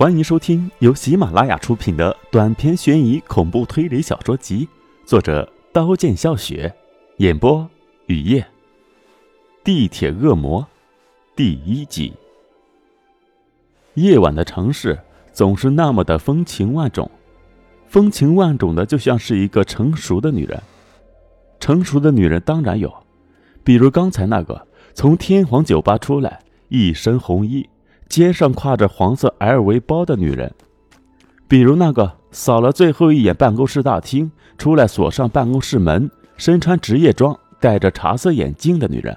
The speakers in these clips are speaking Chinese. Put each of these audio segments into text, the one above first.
欢迎收听由喜马拉雅出品的短篇悬疑恐怖推理小说集，作者刀剑笑雪，演播雨夜。地铁恶魔第一集。夜晚的城市总是那么的风情万种，风情万种的，就像是一个成熟的女人。成熟的女人当然有，比如刚才那个从天皇酒吧出来，一身红衣。肩上挎着黄色 LV 包的女人，比如那个扫了最后一眼办公室大厅，出来锁上办公室门，身穿职业装，戴着茶色眼镜的女人。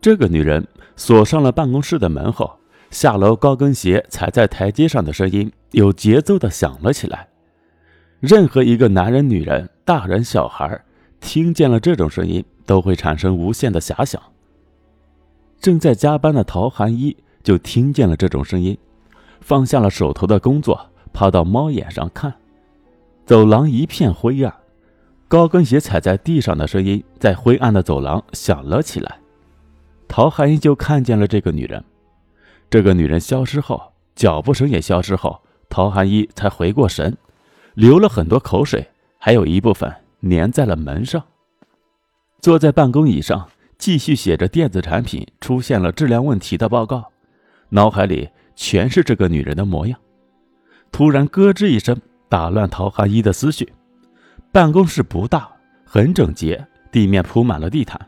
这个女人锁上了办公室的门后，下楼高跟鞋踩在台阶上的声音有节奏的响了起来。任何一个男人、女人、大人、小孩，听见了这种声音，都会产生无限的遐想。正在加班的陶寒一。就听见了这种声音，放下了手头的工作，趴到猫眼上看。走廊一片灰暗，高跟鞋踩在地上的声音在灰暗的走廊响了起来。陶寒一就看见了这个女人。这个女人消失后，脚步声也消失后，陶寒一才回过神，流了很多口水，还有一部分粘在了门上。坐在办公椅上，继续写着电子产品出现了质量问题的报告。脑海里全是这个女人的模样，突然咯吱一声，打乱陶寒一的思绪。办公室不大，很整洁，地面铺满了地毯，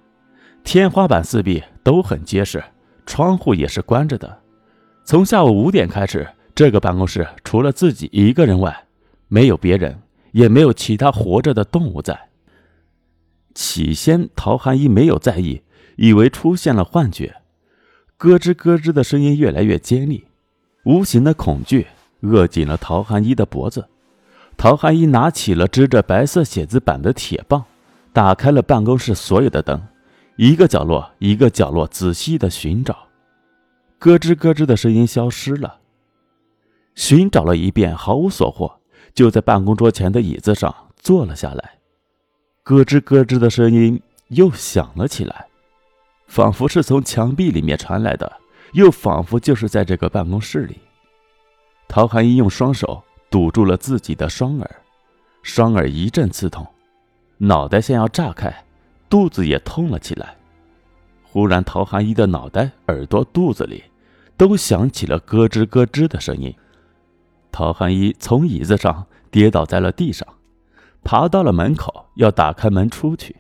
天花板四壁都很结实，窗户也是关着的。从下午五点开始，这个办公室除了自己一个人外，没有别人，也没有其他活着的动物在。起先，陶寒一没有在意，以为出现了幻觉。咯吱咯吱的声音越来越尖利，无形的恐惧扼紧了陶汉一的脖子。陶汉一拿起了支着白色写字板的铁棒，打开了办公室所有的灯，一个角落一个角落仔细的寻找。咯吱咯吱的声音消失了，寻找了一遍毫无所获，就在办公桌前的椅子上坐了下来。咯吱咯吱的声音又响了起来。仿佛是从墙壁里面传来的，又仿佛就是在这个办公室里。陶寒一用双手堵住了自己的双耳，双耳一阵刺痛，脑袋像要炸开，肚子也痛了起来。忽然，陶寒一的脑袋、耳朵、肚子里都响起了咯吱咯吱的声音。陶寒一从椅子上跌倒在了地上，爬到了门口，要打开门出去，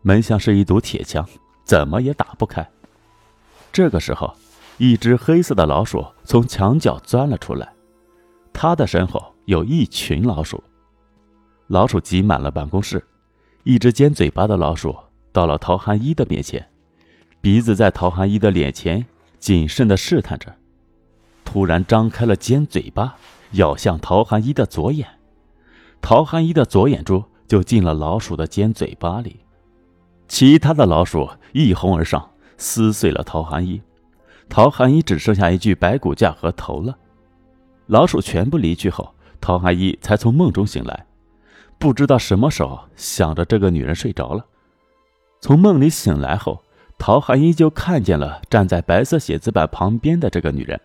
门像是一堵铁墙。怎么也打不开。这个时候，一只黑色的老鼠从墙角钻了出来，它的身后有一群老鼠，老鼠挤满了办公室。一只尖嘴巴的老鼠到了陶寒一的面前，鼻子在陶寒一的脸前谨慎地试探着，突然张开了尖嘴巴，咬向陶寒一的左眼。陶寒一的左眼珠就进了老鼠的尖嘴巴里。其他的老鼠一哄而上，撕碎了陶寒一。陶寒一只剩下一具白骨架和头了。老鼠全部离去后，陶寒一才从梦中醒来，不知道什么时候想着这个女人睡着了。从梦里醒来后，陶寒一就看见了站在白色写字板旁边的这个女人。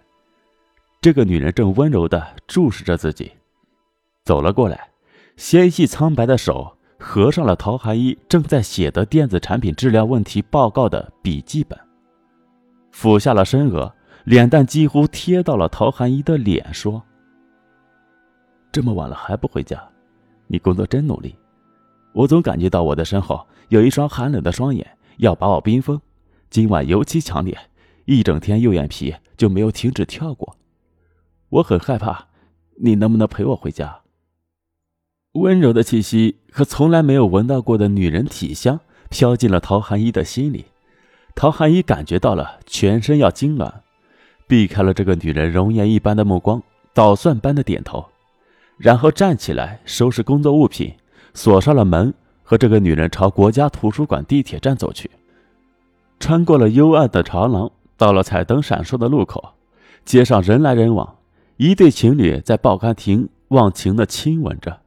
这个女人正温柔地注视着自己，走了过来，纤细苍白的手。合上了陶寒一正在写的电子产品质量问题报告的笔记本，俯下了身额，脸蛋几乎贴到了陶寒一的脸，说：“这么晚了还不回家，你工作真努力。我总感觉到我的身后有一双寒冷的双眼要把我冰封，今晚尤其强烈，一整天右眼皮就没有停止跳过。我很害怕，你能不能陪我回家？”温柔的气息和从来没有闻到过的女人体香飘进了陶寒一的心里，陶寒一感觉到了全身要痉挛，避开了这个女人容颜一般的目光，捣蒜般的点头，然后站起来收拾工作物品，锁上了门，和这个女人朝国家图书馆地铁站走去。穿过了幽暗的长廊，到了彩灯闪烁的路口，街上人来人往，一对情侣在报刊亭忘情的亲吻着。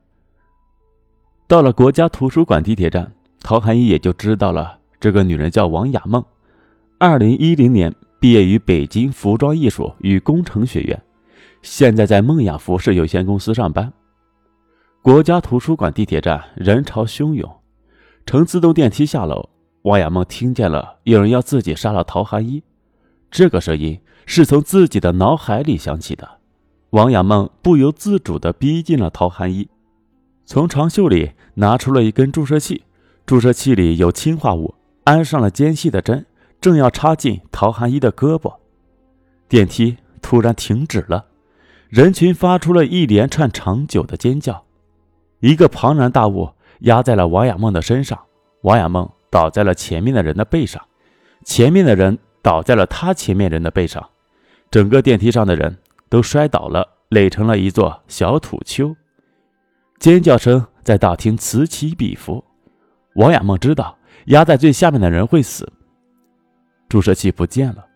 到了国家图书馆地铁站，陶寒一也就知道了，这个女人叫王雅梦，二零一零年毕业于北京服装艺术与工程学院，现在在梦雅服饰有限公司上班。国家图书馆地铁站人潮汹涌，乘自动电梯下楼，王亚梦听见了有人要自己杀了陶寒一。这个声音是从自己的脑海里响起的。王亚梦不由自主地逼近了陶寒一，从长袖里拿出了一根注射器，注射器里有氰化物，安上了尖细的针，正要插进陶寒一的胳膊。电梯突然停止了。人群发出了一连串长久的尖叫，一个庞然大物压在了王亚梦的身上，王亚梦倒在了前面的人的背上，前面的人倒在了他前面人的背上，整个电梯上的人都摔倒了，垒成了一座小土丘。尖叫声在大厅此起彼伏。王亚梦知道压在最下面的人会死。注射器不见了，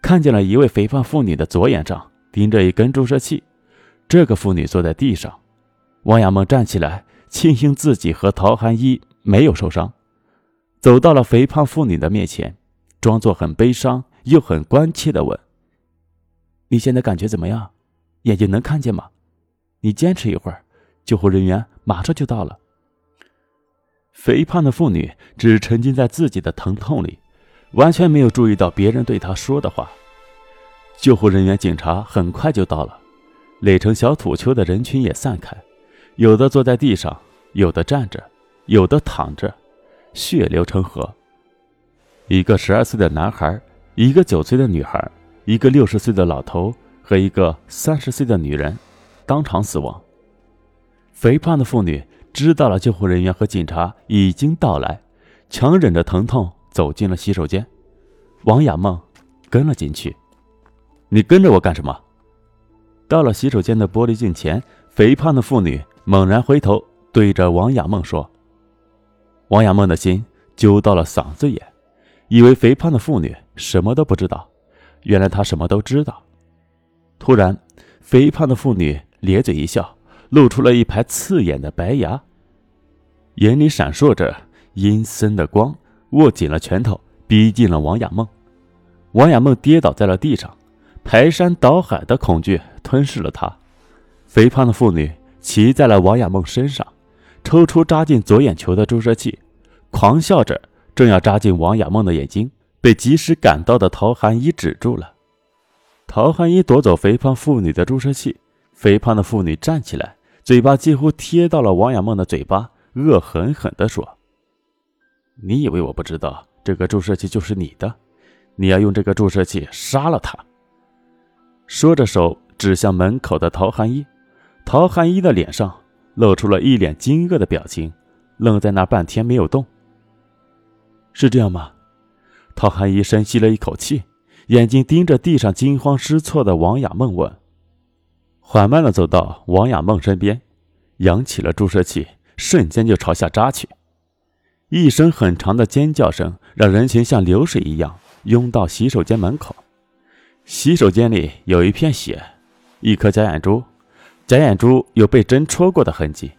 看见了一位肥胖妇女的左眼上。盯着一根注射器，这个妇女坐在地上。王亚梦站起来，庆幸自己和陶寒一没有受伤，走到了肥胖妇女的面前，装作很悲伤又很关切地问：“你现在感觉怎么样？眼睛能看见吗？你坚持一会儿，救护人员马上就到了。”肥胖的妇女只沉浸在自己的疼痛里，完全没有注意到别人对她说的话。救护人员、警察很快就到了，垒成小土丘的人群也散开，有的坐在地上，有的站着，有的躺着，血流成河。一个十二岁的男孩，一个九岁的女孩，一个六十岁的老头和一个三十岁的女人，当场死亡。肥胖的妇女知道了救护人员和警察已经到来，强忍着疼痛走进了洗手间，王亚梦跟了进去。你跟着我干什么？到了洗手间的玻璃镜前，肥胖的妇女猛然回头，对着王亚梦说：“王亚梦的心揪到了嗓子眼，以为肥胖的妇女什么都不知道，原来她什么都知道。”突然，肥胖的妇女咧嘴一笑，露出了一排刺眼的白牙，眼里闪烁着阴森的光，握紧了拳头，逼近了王亚梦。王亚梦跌倒在了地上。排山倒海的恐惧吞噬了她。肥胖的妇女骑在了王亚梦身上，抽出扎进左眼球的注射器，狂笑着，正要扎进王亚梦的眼睛，被及时赶到的陶寒一止住了。陶寒一夺走肥胖妇女的注射器，肥胖的妇女站起来，嘴巴几乎贴到了王亚梦的嘴巴，恶狠狠地说：“你以为我不知道这个注射器就是你的？你要用这个注射器杀了他。”说着，手指向门口的陶寒一。陶寒一的脸上露出了一脸惊愕的表情，愣在那半天没有动。是这样吗？陶寒一深吸了一口气，眼睛盯着地上惊慌失措的王亚梦问：“缓慢的走到王亚梦身边，扬起了注射器，瞬间就朝下扎去。一声很长的尖叫声，让人群像流水一样拥到洗手间门口。”洗手间里有一片血，一颗假眼珠，假眼珠有被针戳过的痕迹，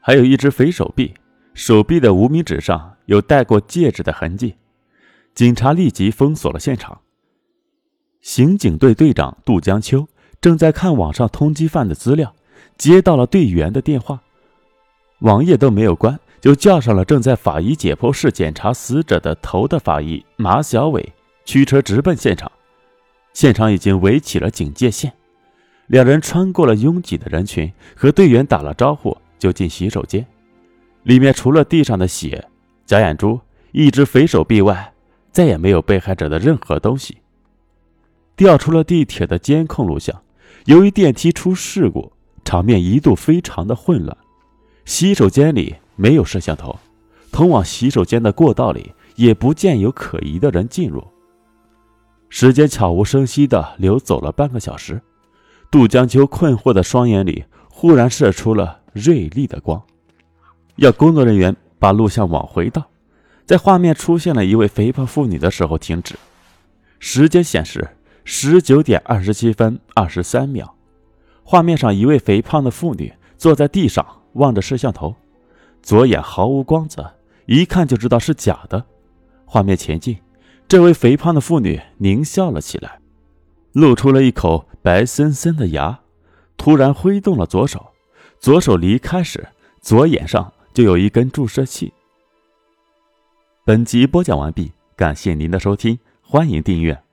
还有一只肥手臂，手臂的无名指上有戴过戒指的痕迹。警察立即封锁了现场。刑警队队长杜江秋正在看网上通缉犯的资料，接到了队员的电话，网页都没有关，就叫上了正在法医解剖室检查死者的头的法医马小伟，驱车直奔现场。现场已经围起了警戒线，两人穿过了拥挤的人群，和队员打了招呼，就进洗手间。里面除了地上的血、假眼珠、一只肥手臂外，再也没有被害者的任何东西。调出了地铁的监控录像，由于电梯出事故，场面一度非常的混乱。洗手间里没有摄像头，通往洗手间的过道里也不见有可疑的人进入。时间悄无声息地流走了半个小时，杜江秋困惑的双眼里忽然射出了锐利的光，要工作人员把录像往回倒，在画面出现了一位肥胖妇女的时候停止。时间显示十九点二十七分二十三秒，画面上一位肥胖的妇女坐在地上望着摄像头，左眼毫无光泽，一看就知道是假的。画面前进。这位肥胖的妇女狞笑了起来，露出了一口白森森的牙，突然挥动了左手，左手离开时，左眼上就有一根注射器。本集播讲完毕，感谢您的收听，欢迎订阅。